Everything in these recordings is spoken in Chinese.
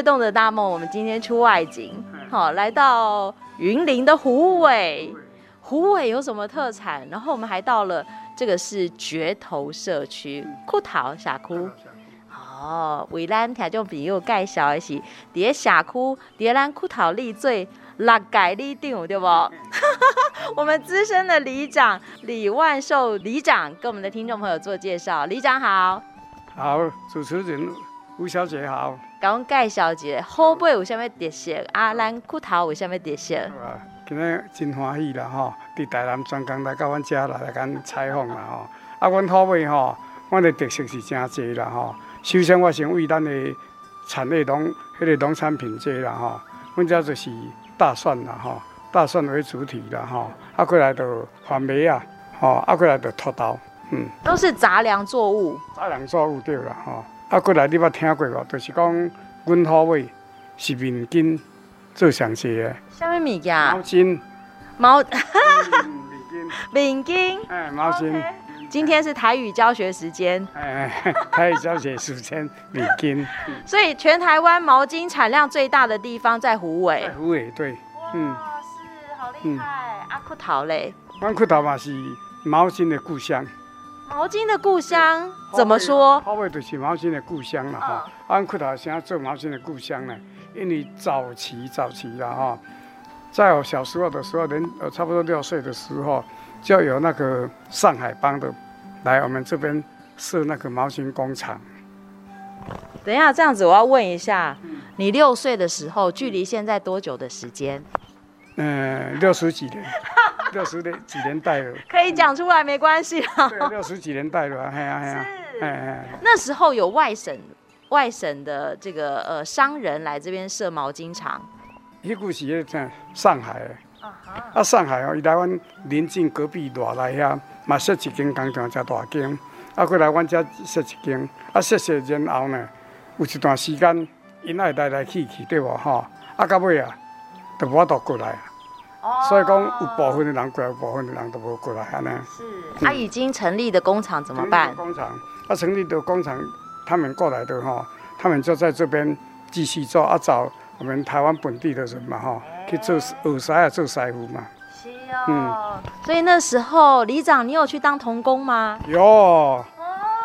跃动的大梦，我们今天出外景，好，来到云林的虎尾。虎尾有什么特产？然后我们还到了，这个是绝头社区堀头社区。哦，为咱听众朋友介绍的是，伫社区，伫咱堀头里做六届里长，对不？我们资深的里长李万寿里长跟我们的听众朋友做介绍。里长好。好，主持人吴小姐好。甲阮介绍一下，虎尾有啥物特色？啊，咱骨头有啥物特色？啊，今日真欢喜啦吼！伫台南专工来到阮遮来来甲采访啦吼。啊，阮虎尾吼，阮的特色是真侪啦吼。首先，我先为咱的产业农，迄个农产品这啦吼。阮遮就是大蒜啦吼，大蒜为主体啦吼。啊，过来就番麦啊，吼，啊，过来就土豆，嗯，都是杂粮作物。杂粮作物对啦吼。啊，过来你捌听过无？就是讲，阮虎尾是面筋做上济的。啥物物件？毛巾。毛。哈哈面筋。面筋。哎，毛巾。今天是台语教学时间。哎，台语教学时间，面筋。所以，全台湾毛巾产量最大的地方在虎尾。在虎尾，对。嗯。是，好厉害。阿库头嘞？阮堀头嘛是毛巾的故乡。毛巾的故乡怎么说？虎尾就是毛巾的故乡了哈。阮堀头现在做毛巾的故乡呢，因为早期早期了哈，在我小时候的时候，人呃差不多六岁的时候，就有那个上海帮的来我们这边设那个毛巾工厂。等一下，这样子我要问一下，你六岁的时候，距离现在多久的时间？嗯，六十几年。六十年几年代了，可以讲出来没关系啊。对，六十几年代了，嘿呀嘿呀。是。那时候有外省外省的这个呃商人来这边设毛巾厂。迄故事在上海的。啊哈。啊，上海哦，伊来阮邻近隔壁偌来遐，嘛设一间工厂，真大间。啊，过来阮遮设一间，啊设设然后呢，有一段时间，因爱来来去去，对无吼？啊，到尾啊，就无法度过来。所以讲有部分的人过来，有部分的人都无过来，安尼。是，他、嗯啊、已经成立的工厂怎么办？工厂，他成立的工厂，他们过来的哈，他们就在这边继续做，啊找我们台湾本地的人嘛哈，去做耳塞啊，做师傅嘛。是哦。嗯。所以那时候，里长，你有去当童工吗？有，哦、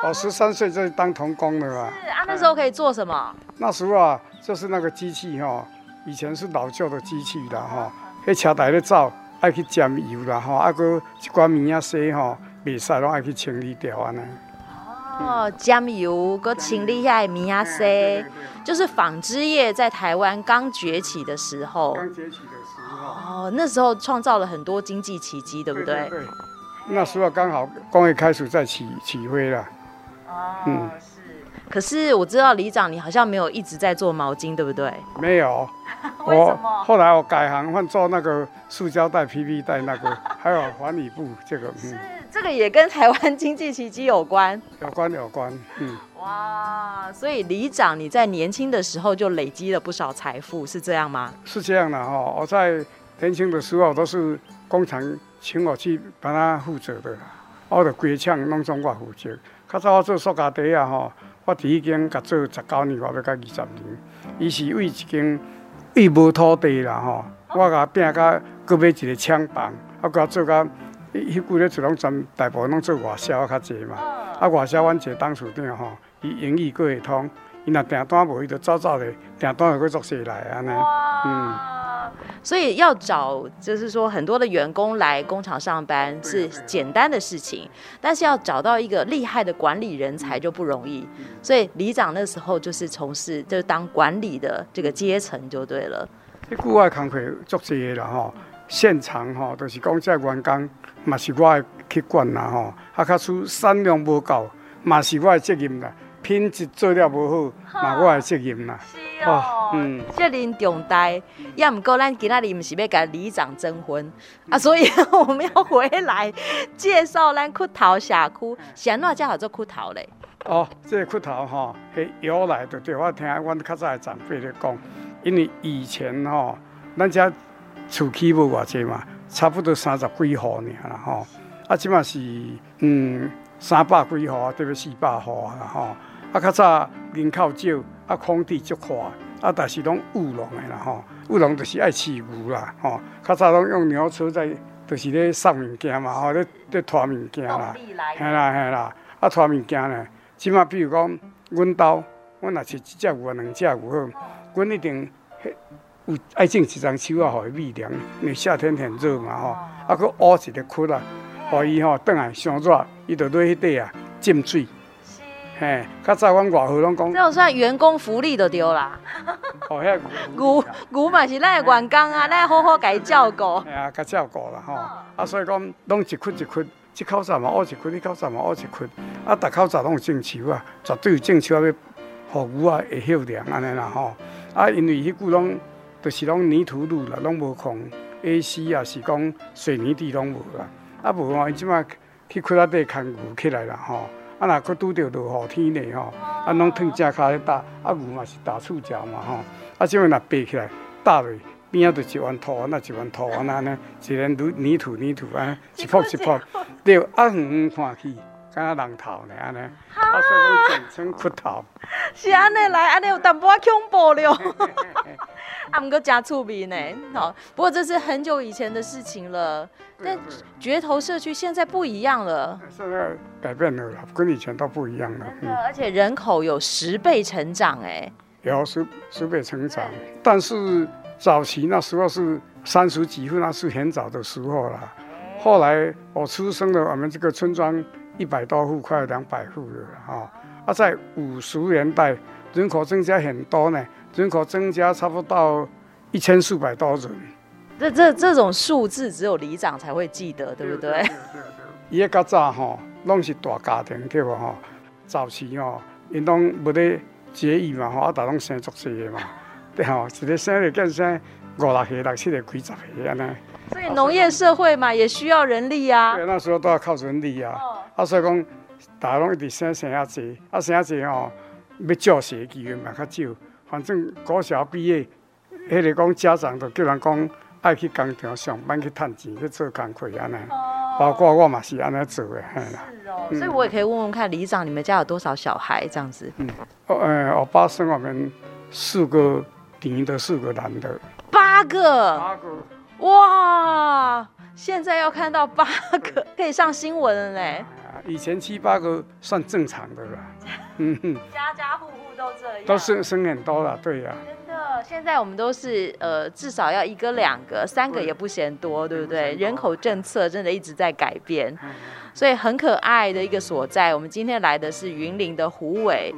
我十三岁就当童工了嘛。是啊，那时候可以做什么？那时候啊，就是那个机器哈，以前是老旧的机器的哈。迄车台咧走，爱去沾油啦吼，啊，搁一寡物仔洗吼，袂使拢爱去清理掉安尼。哦，沾油搁清理遐物仔洗，就是纺织业在台湾刚崛起的时候。刚崛起的时候。哦，那时候创造了很多经济奇迹，对不对？对，对，对。那时候刚好工业开始在起起飞了。哦。嗯。可是我知道里长，你好像没有一直在做毛巾，对不对？没有，我后来我改行换做那个塑胶袋、PP 袋那个，还有环理布这个。是，这个也跟台湾经济奇迹有关。有关有关，嗯。哇，所以里长你在年轻的时候就累积了不少财富，是这样吗？是这样的哈，我在年轻的时候都是工厂请我去帮他负责的，我的规厂拢总我负责。较早我做塑胶袋啊，哈。我伫一间甲做十九年，我要到二十年。伊是为一间为无土地啦吼，我甲拼甲阁买一个厂房，啊，甲做甲迄几个厝拢全大部分拢做外销较济嘛。啊，外销阮一个董事长吼，伊英语阁会通，伊若订单无，伊就早早的订单就阁作势来安尼，嗯。所以要找，就是说很多的员工来工厂上班是简单的事情，但是要找到一个厉害的管理人才就不容易。所以里长那时候就是从事，就是当管理的这个阶层就对了。这户外工作做这个啦吼，现场吼都是讲这员工嘛是我的去管啦吼，啊，卡出产量无够嘛是我的责任啦。品质做了无好，嘛我的责任啦。是哦，嗯，责任重大。也毋过，咱今仔日毋是要甲里长征婚啊，所以我们要回来介绍咱骨头社区。是安怎才叫做骨头咧？哦，这个堀头吼，系由来的，对我听阮较早的长辈咧讲，因为以前吼，咱遮厝起无偌济嘛，差不多三十几户尔啦吼，啊，即嘛是嗯三百几户啊，特别四百户啊吼。啊，较早人口少，啊，空地足宽，啊，但是拢务农的啦吼，务农就是爱饲牛啦吼。较早拢用牛车在，就是咧送物件嘛吼，咧咧拖物件啦，系啦系啦，啊拖物件咧，即马比如讲，阮兜，阮若是一只牛啊，两只牛好，阮一定有爱种一丛树啊，互伊米凉，因为夏天很热嘛吼，啊，搁挖一个窟啊，互伊吼转来伤热，伊就落迄底啊浸水。嘿，较早阮外号拢讲，这种算员工福利就对啦。哦，遐牛牛嘛是咱的员工啊，咱好好甲伊照顾。哎呀，甲照顾啦吼。啊，所以讲，拢一窟一窟，这口罩嘛挖一窟，那口罩嘛挖一窟。啊，逐口罩拢有种树啊，绝对有种树啊，要互牛啊会休凉安尼啦吼。啊，因为迄句拢，就是拢泥土路啦，拢无空 AC 啊，是讲水泥地拢无啦。啊，无啊，伊即马去窟仔底牵牛起来啦吼。啊，若搁拄着落雨天呢吼，啊，拢褪正骹咧打，啊，牛嘛是打触角嘛吼，啊，即阵若爬起来打落边仔就一碗土，那一碗土安尼，一连泥泥土泥土啊，一泡一泡，对，啊远远看去，敢若人头呢安尼，啊，所以讲简称骨头。是安尼来，安尼有淡薄仔恐怖了。啊，毋过真趣味呢，好，不过这是很久以前的事情了。但堀头社区现在不一样了，现在改变了，跟以前都不一样了。真的，而且人口有十倍成长，哎，有十十倍成长。但是早期那时候是三十几户，那是很早的时候了。后来我出生了，我们这个村庄一百多户，快两百户了啊。啊，在五十年代人口增加很多呢，人口增加差不多一千四百多人。这这这种数字只有里长才会记得，对不对？对对对。伊个较早吼，拢是大家庭对无吼？早期吼，因拢无咧节育嘛吼，啊，大拢生足济个嘛，对吼，一个生咧更生五六岁、六七岁、几十岁安尼。所以农业社会嘛，也需要人力啊。对，那时候都要靠人力啊。哦。啊，所以讲，大家拢一直生生啊济，啊生啊济哦，要教学机会嘛较少。反正高小毕业，迄个讲家长都叫人讲。爱去工厂上班去赚钱去做工课安尼，包括我嘛是安尼做的。是哦，所以我也可以问问看里长，你们家有多少小孩这样子？嗯，哦，呃，我爸生我们四个女的，四个男的。八个。八个。哇，现在要看到八个，可以上新闻了呢。以前七八个算正常的了。嗯哼。家家户户都这样。都生生很多了，对呀、啊。现在我们都是呃，至少要一个两个，三个也不嫌多，对不对？人口政策真的一直在改变，所以很可爱的一个所在。我们今天来的是云林的虎尾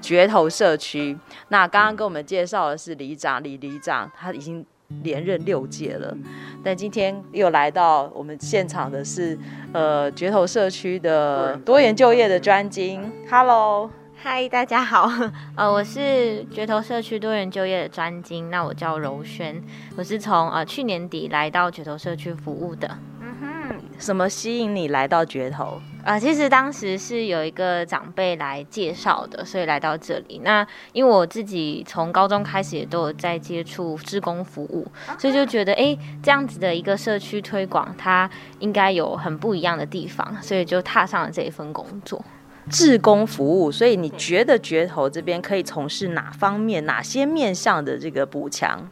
堀头社区。那刚刚跟我们介绍的是里长李里长，他已经连任六届了，但今天又来到我们现场的是呃掘头社区的多元就业的专精。Hello。嗨，大家好，呃，我是掘头社区多元就业的专精，那我叫柔萱，我是从呃去年底来到掘头社区服务的。什么吸引你来到绝头？啊、呃，其实当时是有一个长辈来介绍的，所以来到这里。那因为我自己从高中开始也都有在接触志工服务，所以就觉得，哎，这样子的一个社区推广，它应该有很不一样的地方，所以就踏上了这一份工作。志工服务，所以你觉得绝头这边可以从事哪方面、哪些面向的这个补强？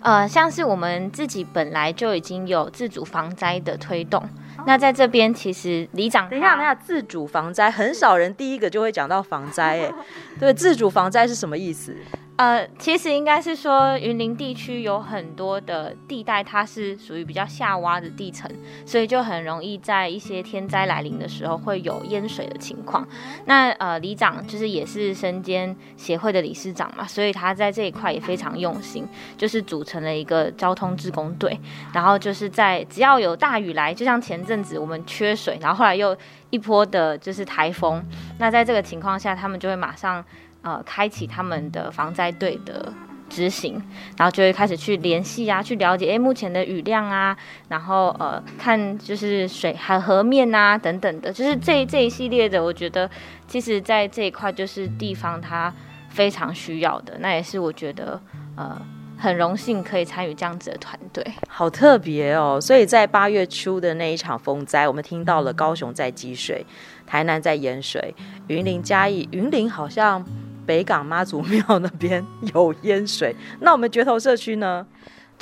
呃，像是我们自己本来就已经有自主防灾的推动，哦、那在这边其实里长，等一下，等一下，自主防灾很少人第一个就会讲到防灾，哎，对，自主防灾是什么意思？呃，其实应该是说，云林地区有很多的地带，它是属于比较下洼的地层，所以就很容易在一些天灾来临的时候会有淹水的情况。那呃，里长就是也是身兼协会的理事长嘛，所以他在这一块也非常用心，就是组成了一个交通志工队，然后就是在只要有大雨来，就像前阵子我们缺水，然后后来又一波的就是台风，那在这个情况下，他们就会马上。呃，开启他们的防灾队的执行，然后就会开始去联系啊，去了解诶目前的雨量啊，然后呃看就是水海河面啊等等的，就是这这一系列的，我觉得其实在这一块就是地方它非常需要的，那也是我觉得呃很荣幸可以参与这样子的团队，好特别哦。所以在八月初的那一场风灾，我们听到了高雄在积水，台南在淹水，云林嘉义云林好像。北港妈祖庙那边有淹水，那我们绝头社区呢？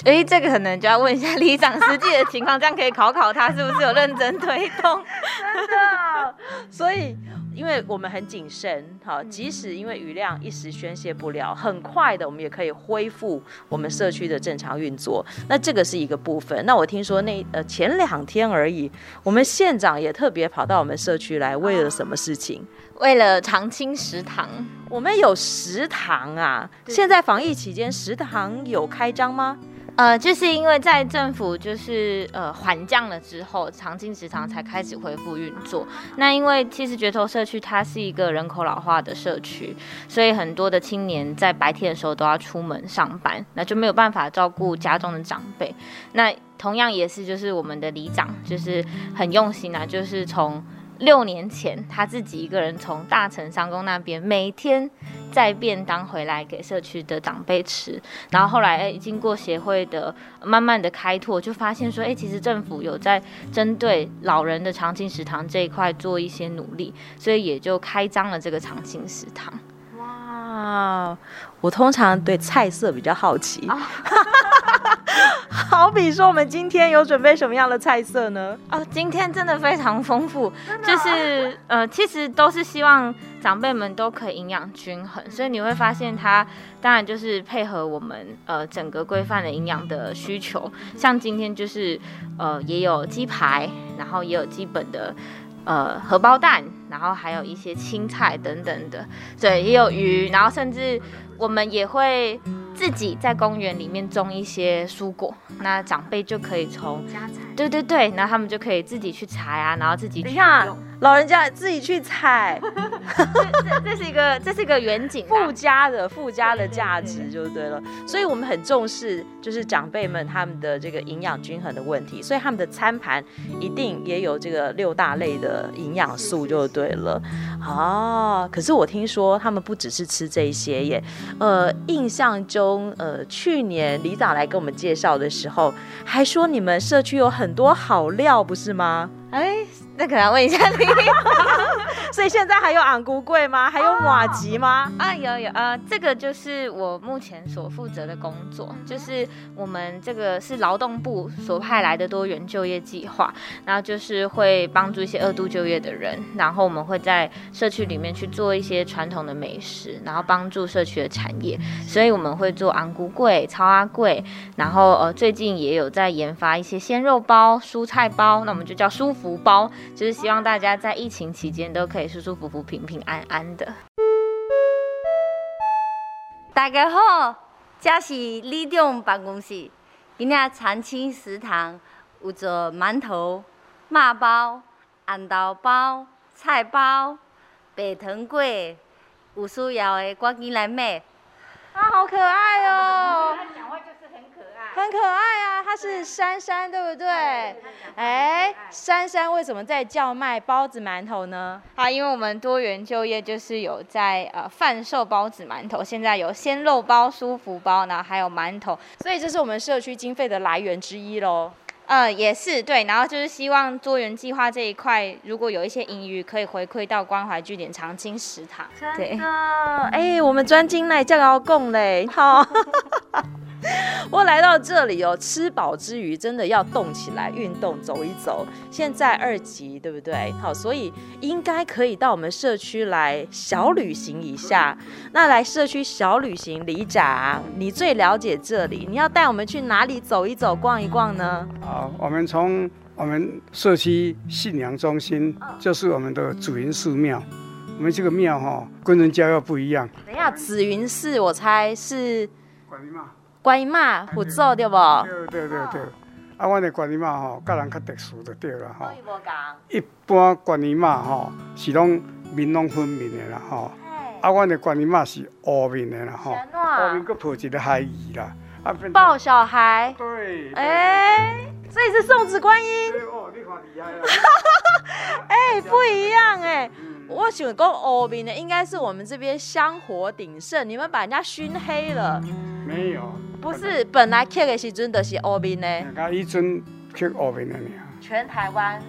哎、欸，这个可能就要问一下里长实际的情况，这样可以考考他是不是有认真推动。真的，所以因为我们很谨慎，哈，即使因为雨量一时宣泄不了，很快的我们也可以恢复我们社区的正常运作。那这个是一个部分。那我听说那呃前两天而已，我们县长也特别跑到我们社区来，为了什么事情？为了长青食堂。我们有食堂啊，现在防疫期间食堂有开张吗？呃，就是因为在政府就是呃缓降了之后，长进食堂才开始恢复运作。那因为其实决头社区它是一个人口老化的社区，所以很多的青年在白天的时候都要出门上班，那就没有办法照顾家中的长辈。那同样也是就是我们的里长就是很用心啊，就是从。六年前，他自己一个人从大城商工那边每天载便当回来给社区的长辈吃，然后后来哎，经过协会的慢慢的开拓，就发现说，哎，其实政府有在针对老人的长青食堂这一块做一些努力，所以也就开张了这个长青食堂。哇，我通常对菜色比较好奇。哦 好比说，我们今天有准备什么样的菜色呢？哦，今天真的非常丰富，就是呃，其实都是希望长辈们都可以营养均衡，所以你会发现它当然就是配合我们呃整个规范的营养的需求，像今天就是呃也有鸡排，然后也有基本的呃荷包蛋，然后还有一些青菜等等的，对，也有鱼，然后甚至我们也会。自己在公园里面种一些蔬果，那长辈就可以从对对对，然后他们就可以自己去采啊，然后自己去用。老人家自己去采，这这是一个这是一个远景附加的附加的价值就对了。所以我们很重视就是长辈们他们的这个营养均衡的问题，所以他们的餐盘一定也有这个六大类的营养素就对了。啊，可是我听说他们不只是吃这些耶，呃，印象中呃去年李长来跟我们介绍的时候，还说你们社区有很多好料，不是吗？哎。那可能要问一下你，所以现在还有红龟粿吗？还有麻糬吗？啊，有有啊，这个就是我目前所负责的工作，就是我们这个是劳动部所派来的多元就业计划，然后就是会帮助一些二度就业的人，然后我们会在社区里面去做一些传统的美食，然后帮助社区的产业，所以我们会做红龟粿、草仔粿，然后呃最近也有在研发一些鲜肉包、蔬菜包，那我们就叫舒服包。就是希望大家在疫情期间都可以舒舒服服、平平安安的。大家好，这是李总办公室。今天长青食堂有做馒头、肉包、红豆包、菜包、白糖粿，有需要的赶紧来买。啊，好可爱哦！很可爱啊，他是珊珊，对不对？哎，珊珊为什么在叫卖包子馒头呢？啊，因为我们多元就业就是有在呃贩售包子馒头，现在有鲜肉包、舒服包，然后还有馒头，所以这是我们社区经费的来源之一喽。呃，也是对，然后就是希望多元计划这一块，如果有一些盈余，可以回馈到关怀据点长青食堂。真的，哎，我们专精来这样讲嘞，好。不过来到这里哦，吃饱之余，真的要动起来，运动走一走。现在二级，对不对？好，所以应该可以到我们社区来小旅行一下。那来社区小旅行，里长，你最了解这里，你要带我们去哪里走一走、逛一逛呢？好，我们从我们社区信仰中心，就是我们的紫云寺庙。我们这个庙哈，跟人家又不一样。等一下，紫云寺，我猜是。观音妈佛祖对不？对对对对，啊，阮的观音妈吼，甲人较特殊就对了吼。一般观音妈吼是拢面拢粉面的啦吼，啊，阮的观音妈是乌面的啦吼，乌面搁抱一个孩儿啦，啊，抱小孩。对。哎，所以是送子观音。哦，你看厉害了。哎，不一样哎，我想讲乌面的应该是我们这边香火鼎盛，你们把人家熏黑了。没有。不是，本来刻的时阵都是乌面的。啊，一尊刻乌面的呢。全台湾？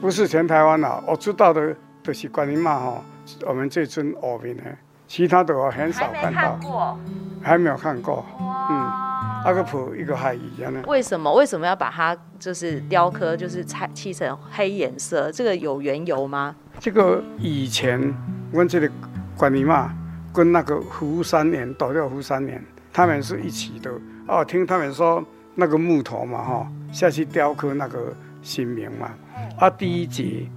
不是全台湾啦，我知道的都是观音妈哈，我们这尊乌面的，其他的我很少看到。还没看过。还没有看过。嗯。阿个谱一个海一样呢。为什么？为什么要把它就是雕刻，就是漆漆成黑颜色？这个有缘由吗？这个以前我们这里观音妈跟那个福山岩，斗六福山岩。他们是一起的。哦，听他们说那个木头嘛哈、哦，下去雕刻那个神明嘛，啊第一节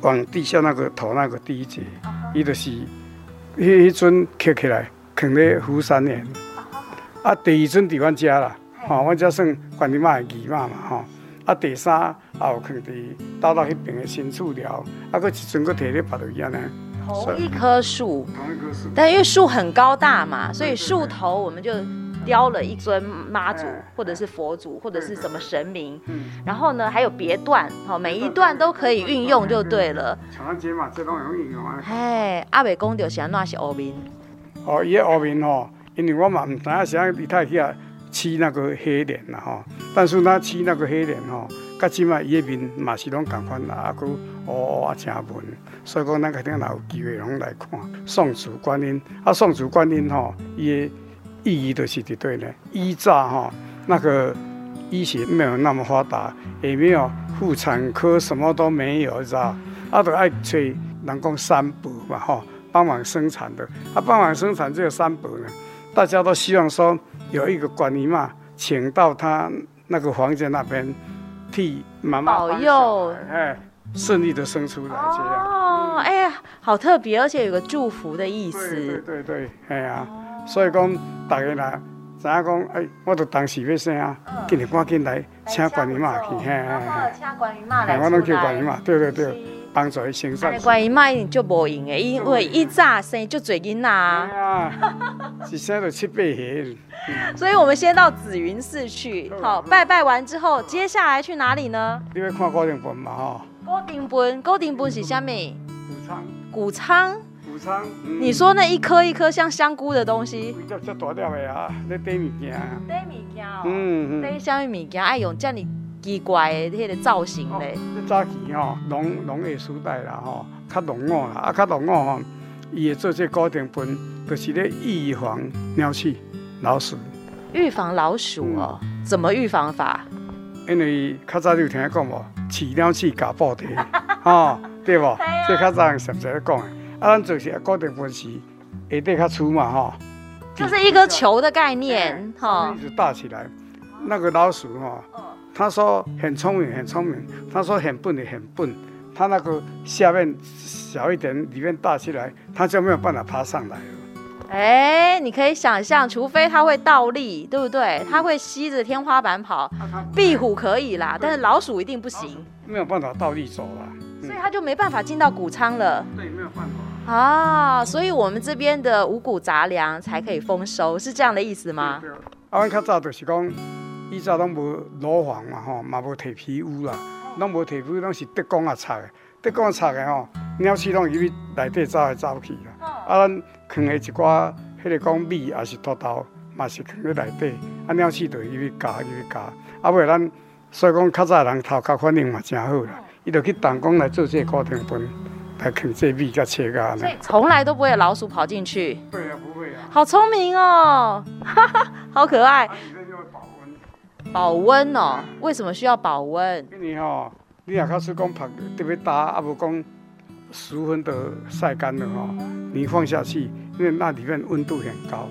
往地下那个头那个第一节，伊就是迄迄尊刻起来，放在福山岩，啊第二尊在阮家啦，哈、哦，阮家算观音妈的姨妈嘛哈，啊第三也有放伫倒到迄边的新厝了，啊搁一尊佫摕咧别一样呢。同一棵树，但因为树很高大嘛，所以树头我们就雕了一尊妈祖，或者是佛祖，或者是什么神明。嗯然后呢，还有别段，好，每一段都可以运用就对了。长安街嘛，这种有运用啊。嘿，阿伟公就是安那是乌面。哦，伊个乌面吼，因为我嘛唔知影啥李太去啊漆那个黑脸啦吼，但是他漆那个黑脸吼，甲即嘛伊个面嘛是拢共款啦，啊搁乌乌啊正文。所以讲，咱肯定有机会拢来看送子观音。啊，送子观音吼，伊的意义就是对对的。以前吼，那个医学没有那么发达，也没有妇产科，什么都没有，知道？啊，都爱找人工三宝嘛，吼，帮忙生产的。啊，帮忙生产这个三宝呢，大家都希望说有一个观音嘛，请到他那个房间那边替妈妈保佑，哎，顺利的生出来这样。哦，哎呀，好特别，而且有个祝福的意思。对对对，哎呀，所以讲大家来，知影讲，哎，我都当时要生啊，今日赶紧来请观音妈去，嘿嘿嘿，请观音妈来，我拢叫观音妈，对对对，帮助伊生产。观音妈就无用的，因为一早生就侪囡仔啊，一生就七八岁。所以我们先到紫云寺去，好，拜拜完之后，接下来去哪里呢？你要看高顶坟嘛，哈。高顶坟，高顶坟是啥物？谷仓，谷仓。谷仓你说那一颗一颗像香菇的东西，叫叫大条的啊，那堆物件。堆物件哦。嗯嗯。堆啥物物件？爱用这么奇怪的迄个造型嘞。早期吼，农农业时代啦吼，较农务啦，啊较农务吼，伊会做这固定分，就是咧预防鸟鼠、老鼠。预防老鼠哦？怎么预防法？因为较早就有听讲无？饲鸟鼠咬布袋，吼。对不？这较早实在讲的，啊，咱就是固定分时，下底较粗嘛，哈。就是一个球的概念，哈。一直大起来，那个老鼠哈，他说很聪明，很聪明，他说很笨也很笨，他那个下面小一点，里面大起来，他就没有办法爬上来了。哎，你可以想象，除非他会倒立，对不对？他会吸着天花板跑，壁虎可以啦，但是老鼠一定不行，没有办法倒立走了。所以他就没办法进到谷仓了。对，没有办法。啊，所以我们这边的五谷杂粮才可以丰收，是这样的意思吗？对。啊，阮较早就是讲，以前拢无楼房嘛，吼，嘛无铁皮屋啦，拢无铁皮屋，拢是鉄工啊拆的，鉄工拆的吼，鸟鼠拢入去内底走来走去啦。啊，咱藏的一寡，迄个讲米也是土豆，嘛是藏在内底，啊，鸟鼠就入去咬，入去咬。啊，尾咱所以讲较早人头壳反应嘛真好啦。伊就去动工来做这个高顶坟，来啃这米甲切啊。所以从来都不会有老鼠跑进去。对啊，不会啊。好聪明哦，哈哈，好可爱。保温哦，为什么需要保温？因为吼，你也开始讲晒特别大，啊无讲十分的晒干了哈，你放下去，因为那里面温度很高，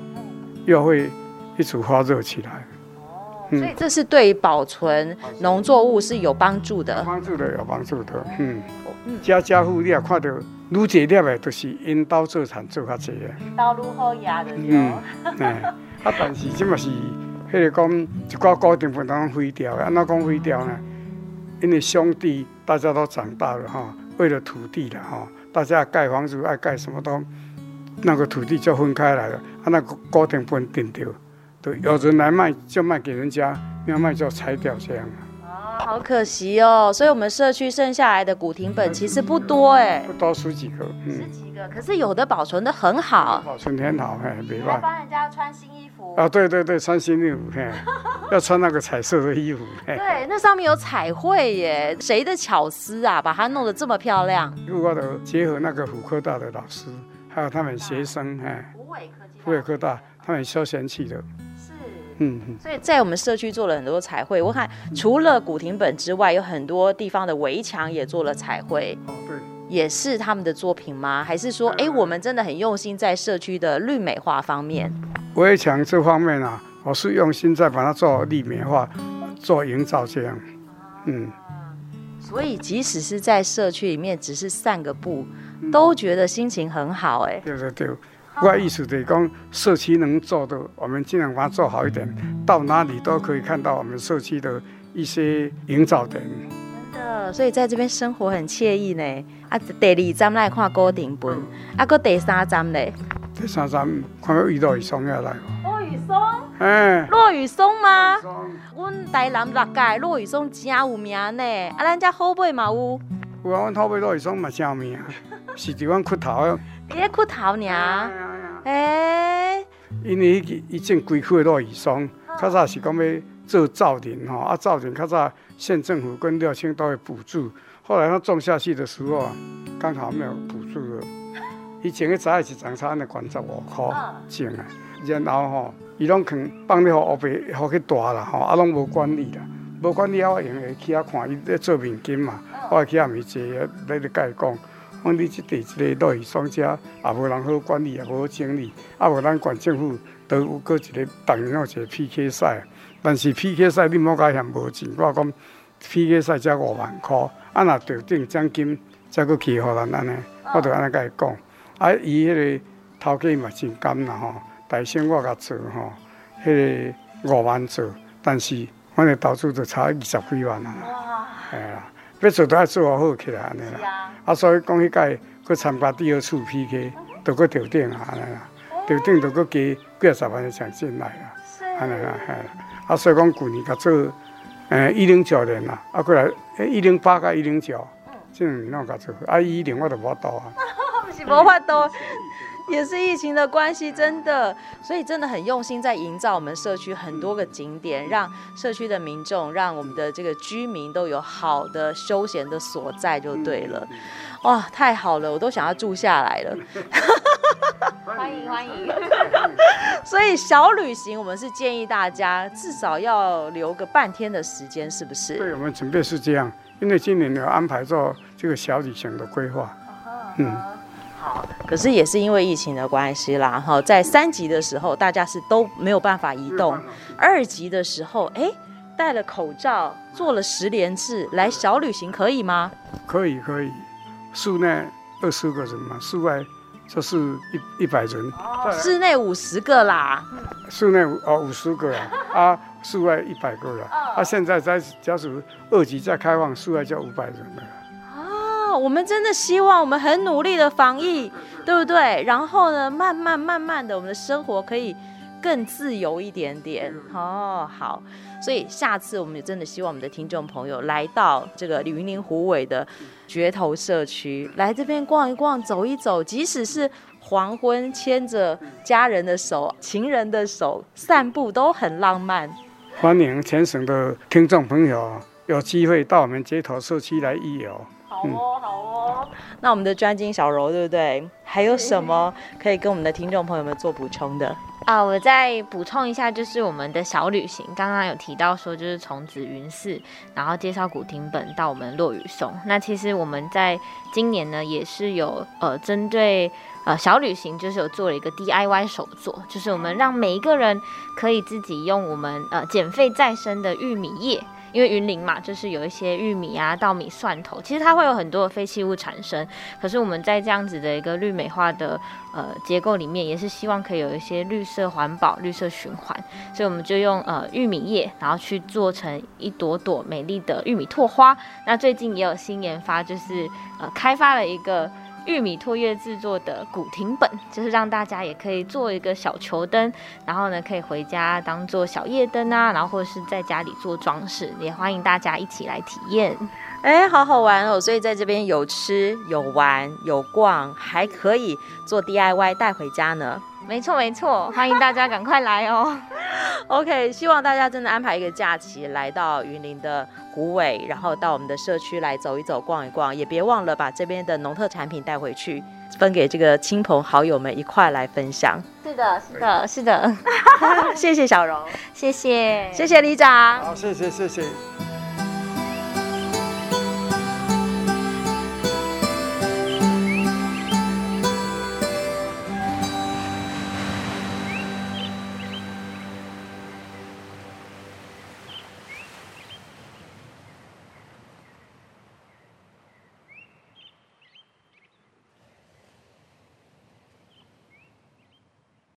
又会一直发热起来。哦、所以这是对保存农作物是有帮助的。有帮助的，有帮助的。嗯，家家户你也看到，愈济粒的都是因兜做产做较济的。因兜愈好压的。嗯，哎，啊，但是这嘛是，迄个讲一寡固定分当中毁掉，安怎讲毁掉呢？因为兄弟大家都长大了哈，为了土地了哈，大家盖房子爱盖什么都，那个土地就分开来了，啊，那个固定分定掉。对，有人来卖就卖给人家，要卖就拆掉这样。啊，好可惜哦。所以，我们社区剩下来的古亭本其实不多哎，不多十几个，嗯，十几个。可是有的保存的很好，保存很好，哎，没办法。帮人家穿新衣服啊，对对对，穿新衣服，嘿，要穿那个彩色的衣服。对，那上面有彩绘耶，谁的巧思啊，把它弄得这么漂亮？如果的结合那个辅科大的老师，还有他们学生，哎，辅伟科技，辅伟科大，他们休闲去的。嗯，所以在我们社区做了很多彩绘。我看除了古亭本之外，有很多地方的围墙也做了彩绘。哦，对，也是他们的作品吗？还是说，哎，我们真的很用心在社区的绿美化方面？围墙这方面啊，我是用心在把它做绿美化，做营造这样。嗯，所以即使是在社区里面，只是散个步，都觉得心情很好。哎，对对对。我的意思就是讲，社区能做的，我们尽量把它做好一点，到哪里都可以看到我们社区的一些营造点。真的，所以在这边生活很惬意呢。啊，第二站来看高顶本，啊，搁第三站呢？第三站看到落羽松要来。落雨松？哎，落雨松吗？阮台南六届落雨松真有名呢。啊，咱家后背嘛有？有啊，阮后背落雨松嘛真有名，是地方骨头。伫咧骨头尔，哎，因为伊伊种规区的落雨松，较早是讲要做造林吼，啊造林较早县政府跟廖清都会补助，后来他种下去的时候啊，刚好没有补助了。以前个早是长差那管十五块种啊，然后吼，伊拢肯放咧后边好去大啦吼，啊拢无管理啦，无管理啊，我用会去遐看伊咧做面筋嘛，我会去遐面坐咧咧甲伊讲。我你即地一个落羽松家，也无人好管理，也无好整理，啊无咱县政府都有搁一个逐年有一个 PK 赛，但是 PK 赛你莫甲嫌无钱，我讲 PK 赛才五万块，啊若得顶奖金才搁去互咱安尼，我就安尼甲伊讲，啊伊迄个头家嘛真甘啦吼，大省我甲做吼，迄个五万做，但是我的投资就差二十几万啊，系啊。要做都要做好起来安尼啦，啊，所以讲迄届去参加第二次 PK，都去调顶啊安尼啦，调顶都去加几十万的奖金来啦，安尼啦，嘿，啊，所以讲旧年甲做诶一零九年啦，啊过来诶一零八甲一零九，这两年甲做，啊一零我都无法度啊，是无法度。也是疫情的关系，真的，所以真的很用心在营造我们社区很多个景点，让社区的民众，让我们的这个居民都有好的休闲的所在，就对了。哇，太好了，我都想要住下来了。欢迎欢迎。所以小旅行，我们是建议大家至少要留个半天的时间，是不是？对，我们准备是这样，因为今年有安排做这个小旅行的规划。嗯。好，可是也是因为疫情的关系啦，哈，在三级的时候，大家是都没有办法移动；二级的时候，哎，戴了口罩，做了十连制，来小旅行可以吗？可以，可以，室内二十个人嘛，室外就是一一百人，哦、室内五十个啦，室内哦五十个啊，啊，室外一百个了，哦、啊，现在在假使二级再开放，室外就五百人了。我们真的希望我们很努力的防疫，对不对？然后呢，慢慢慢慢的，我们的生活可以更自由一点点。哦，好，所以下次我们也真的希望我们的听众朋友来到这个云林湖尾的觉头社区，来这边逛一逛，走一走，即使是黄昏，牵着家人的手、情人的手散步，都很浪漫。欢迎全省的听众朋友有机会到我们街头社区来一游。好哦，好哦。那我们的专精小柔，对不对？还有什么可以跟我们的听众朋友们做补充的？啊，我再补充一下，就是我们的小旅行，刚刚有提到说，就是从紫云寺，然后介绍古亭本到我们落雨松。那其实我们在今年呢，也是有呃针对呃小旅行，就是有做了一个 DIY 手作，就是我们让每一个人可以自己用我们呃减废再生的玉米叶。因为云林嘛，就是有一些玉米啊、稻米、蒜头，其实它会有很多的废弃物产生。可是我们在这样子的一个绿美化的呃结构里面，也是希望可以有一些绿色环保、绿色循环。所以我们就用呃玉米叶，然后去做成一朵朵美丽的玉米拓花。那最近也有新研发，就是呃开发了一个。玉米拓叶制作的古亭本，就是让大家也可以做一个小球灯，然后呢，可以回家当做小夜灯啊，然后或者是在家里做装饰，也欢迎大家一起来体验。哎，好好玩哦！所以在这边有吃有玩有逛，还可以做 DIY 带回家呢。没错没错，欢迎大家赶快来哦。OK，希望大家真的安排一个假期来到云林的虎尾，然后到我们的社区来走一走、逛一逛，也别忘了把这边的农特产品带回去，分给这个亲朋好友们一块来分享。是的，是的，是的。谢谢小荣，谢谢，谢谢李长。好，谢谢，谢谢。